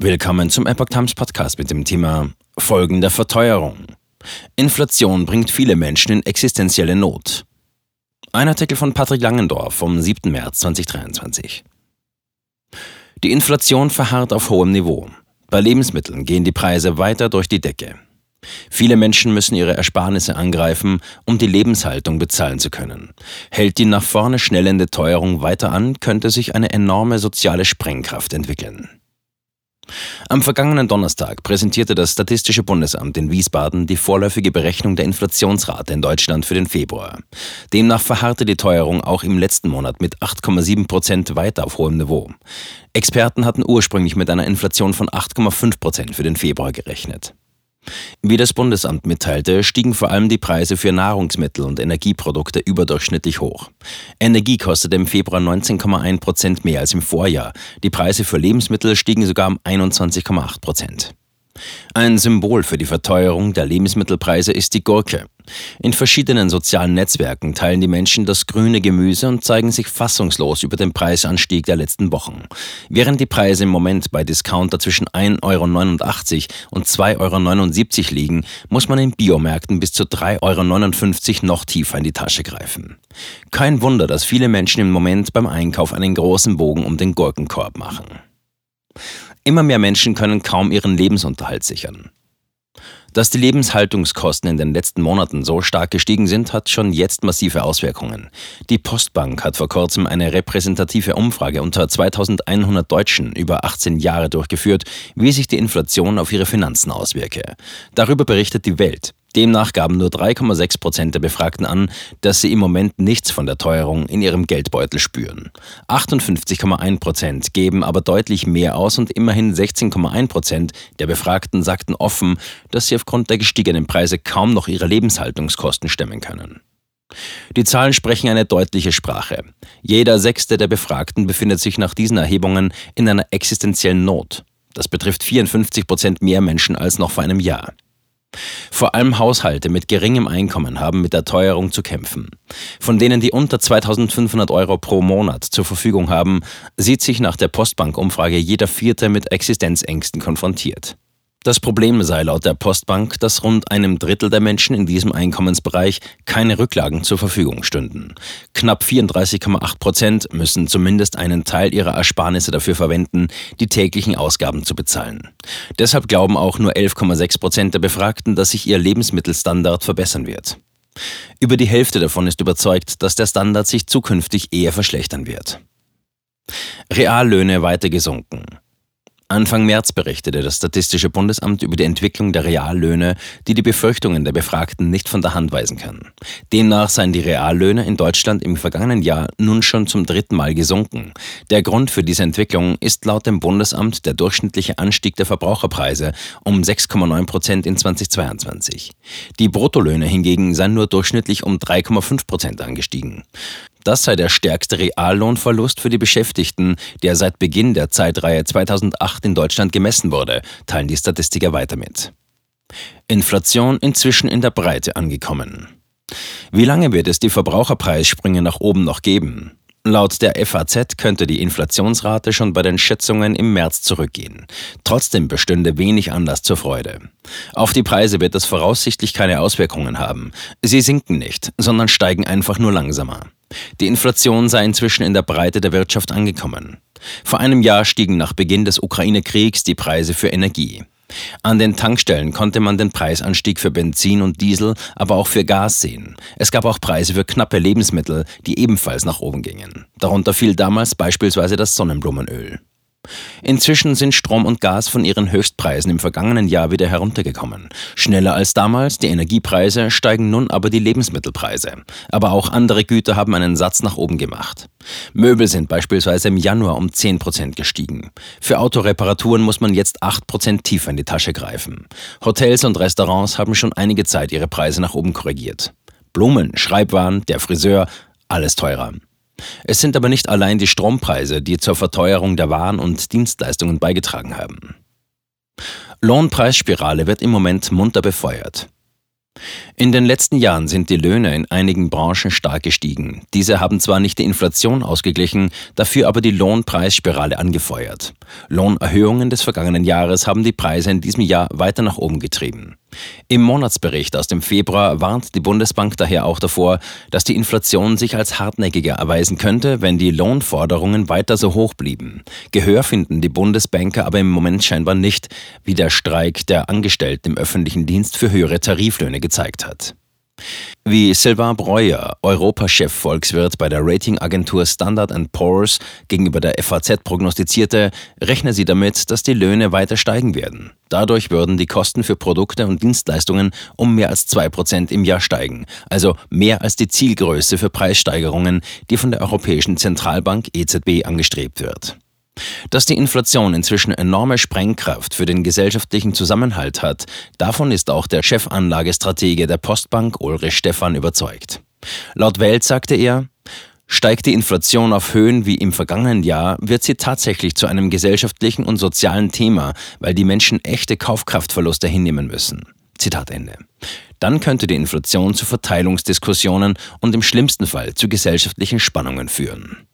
Willkommen zum Epoch Times Podcast mit dem Thema Folgen der Verteuerung. Inflation bringt viele Menschen in existenzielle Not. Ein Artikel von Patrick Langendorf vom 7. März 2023. Die Inflation verharrt auf hohem Niveau. Bei Lebensmitteln gehen die Preise weiter durch die Decke. Viele Menschen müssen ihre Ersparnisse angreifen, um die Lebenshaltung bezahlen zu können. Hält die nach vorne schnellende Teuerung weiter an, könnte sich eine enorme soziale Sprengkraft entwickeln. Am vergangenen Donnerstag präsentierte das Statistische Bundesamt in Wiesbaden die vorläufige Berechnung der Inflationsrate in Deutschland für den Februar. Demnach verharrte die Teuerung auch im letzten Monat mit 8,7 Prozent weiter auf hohem Niveau. Experten hatten ursprünglich mit einer Inflation von 8,5 Prozent für den Februar gerechnet. Wie das Bundesamt mitteilte, stiegen vor allem die Preise für Nahrungsmittel und Energieprodukte überdurchschnittlich hoch. Energie kostete im Februar 19,1 Prozent mehr als im Vorjahr. Die Preise für Lebensmittel stiegen sogar um 21,8 Prozent. Ein Symbol für die Verteuerung der Lebensmittelpreise ist die Gurke. In verschiedenen sozialen Netzwerken teilen die Menschen das grüne Gemüse und zeigen sich fassungslos über den Preisanstieg der letzten Wochen. Während die Preise im Moment bei Discounter zwischen 1,89 Euro und 2,79 Euro liegen, muss man in Biomärkten bis zu 3,59 Euro noch tiefer in die Tasche greifen. Kein Wunder, dass viele Menschen im Moment beim Einkauf einen großen Bogen um den Gurkenkorb machen. Immer mehr Menschen können kaum ihren Lebensunterhalt sichern. Dass die Lebenshaltungskosten in den letzten Monaten so stark gestiegen sind, hat schon jetzt massive Auswirkungen. Die Postbank hat vor kurzem eine repräsentative Umfrage unter 2100 Deutschen über 18 Jahre durchgeführt, wie sich die Inflation auf ihre Finanzen auswirke. Darüber berichtet die Welt. Demnach gaben nur 3,6 Prozent der Befragten an, dass sie im Moment nichts von der Teuerung in ihrem Geldbeutel spüren. 58,1 Prozent geben aber deutlich mehr aus und immerhin 16,1 Prozent der Befragten sagten offen, dass sie aufgrund der gestiegenen Preise kaum noch ihre Lebenshaltungskosten stemmen können. Die Zahlen sprechen eine deutliche Sprache. Jeder Sechste der Befragten befindet sich nach diesen Erhebungen in einer existenziellen Not. Das betrifft 54 Prozent mehr Menschen als noch vor einem Jahr. Vor allem Haushalte mit geringem Einkommen haben mit der Teuerung zu kämpfen. Von denen, die unter 2500 Euro pro Monat zur Verfügung haben, sieht sich nach der Postbank-Umfrage jeder Vierte mit Existenzängsten konfrontiert. Das Problem sei laut der Postbank, dass rund einem Drittel der Menschen in diesem Einkommensbereich keine Rücklagen zur Verfügung stünden. Knapp 34,8 Prozent müssen zumindest einen Teil ihrer Ersparnisse dafür verwenden, die täglichen Ausgaben zu bezahlen. Deshalb glauben auch nur 11,6 Prozent der Befragten, dass sich ihr Lebensmittelstandard verbessern wird. Über die Hälfte davon ist überzeugt, dass der Standard sich zukünftig eher verschlechtern wird. Reallöhne weiter gesunken. Anfang März berichtete das Statistische Bundesamt über die Entwicklung der Reallöhne, die die Befürchtungen der Befragten nicht von der Hand weisen kann. Demnach seien die Reallöhne in Deutschland im vergangenen Jahr nun schon zum dritten Mal gesunken. Der Grund für diese Entwicklung ist laut dem Bundesamt der durchschnittliche Anstieg der Verbraucherpreise um 6,9 Prozent in 2022. Die Bruttolöhne hingegen seien nur durchschnittlich um 3,5 Prozent angestiegen. Das sei der stärkste Reallohnverlust für die Beschäftigten, der seit Beginn der Zeitreihe 2008 in Deutschland gemessen wurde, teilen die Statistiker weiter mit. Inflation inzwischen in der Breite angekommen. Wie lange wird es die Verbraucherpreissprünge nach oben noch geben? Laut der FAZ könnte die Inflationsrate schon bei den Schätzungen im März zurückgehen. Trotzdem bestünde wenig Anlass zur Freude. Auf die Preise wird das voraussichtlich keine Auswirkungen haben. Sie sinken nicht, sondern steigen einfach nur langsamer. Die Inflation sei inzwischen in der Breite der Wirtschaft angekommen. Vor einem Jahr stiegen nach Beginn des Ukraine-Kriegs die Preise für Energie. An den Tankstellen konnte man den Preisanstieg für Benzin und Diesel, aber auch für Gas sehen. Es gab auch Preise für knappe Lebensmittel, die ebenfalls nach oben gingen. Darunter fiel damals beispielsweise das Sonnenblumenöl. Inzwischen sind Strom und Gas von ihren Höchstpreisen im vergangenen Jahr wieder heruntergekommen. Schneller als damals, die Energiepreise, steigen nun aber die Lebensmittelpreise. Aber auch andere Güter haben einen Satz nach oben gemacht. Möbel sind beispielsweise im Januar um 10% gestiegen. Für Autoreparaturen muss man jetzt 8% tiefer in die Tasche greifen. Hotels und Restaurants haben schon einige Zeit ihre Preise nach oben korrigiert. Blumen, Schreibwaren, der Friseur, alles teurer. Es sind aber nicht allein die Strompreise, die zur Verteuerung der Waren und Dienstleistungen beigetragen haben. Lohnpreisspirale wird im Moment munter befeuert. In den letzten Jahren sind die Löhne in einigen Branchen stark gestiegen. Diese haben zwar nicht die Inflation ausgeglichen, dafür aber die Lohnpreisspirale angefeuert. Lohnerhöhungen des vergangenen Jahres haben die Preise in diesem Jahr weiter nach oben getrieben. Im Monatsbericht aus dem Februar warnt die Bundesbank daher auch davor, dass die Inflation sich als hartnäckiger erweisen könnte, wenn die Lohnforderungen weiter so hoch blieben. Gehör finden die Bundesbanker aber im Moment scheinbar nicht, wie der Streik der Angestellten im öffentlichen Dienst für höhere Tariflöhne gezeigt hat. Wie Sylvain Breuer, Europachef Volkswirt bei der Ratingagentur Standard Poor's gegenüber der FAZ prognostizierte, rechne sie damit, dass die Löhne weiter steigen werden. Dadurch würden die Kosten für Produkte und Dienstleistungen um mehr als 2% im Jahr steigen, also mehr als die Zielgröße für Preissteigerungen, die von der Europäischen Zentralbank EZB angestrebt wird. Dass die Inflation inzwischen enorme Sprengkraft für den gesellschaftlichen Zusammenhalt hat, davon ist auch der Chefanlagestratege der Postbank Ulrich Stephan überzeugt. Laut Welt sagte er, Steigt die Inflation auf Höhen wie im vergangenen Jahr, wird sie tatsächlich zu einem gesellschaftlichen und sozialen Thema, weil die Menschen echte Kaufkraftverluste hinnehmen müssen. Zitat Ende. Dann könnte die Inflation zu Verteilungsdiskussionen und im schlimmsten Fall zu gesellschaftlichen Spannungen führen.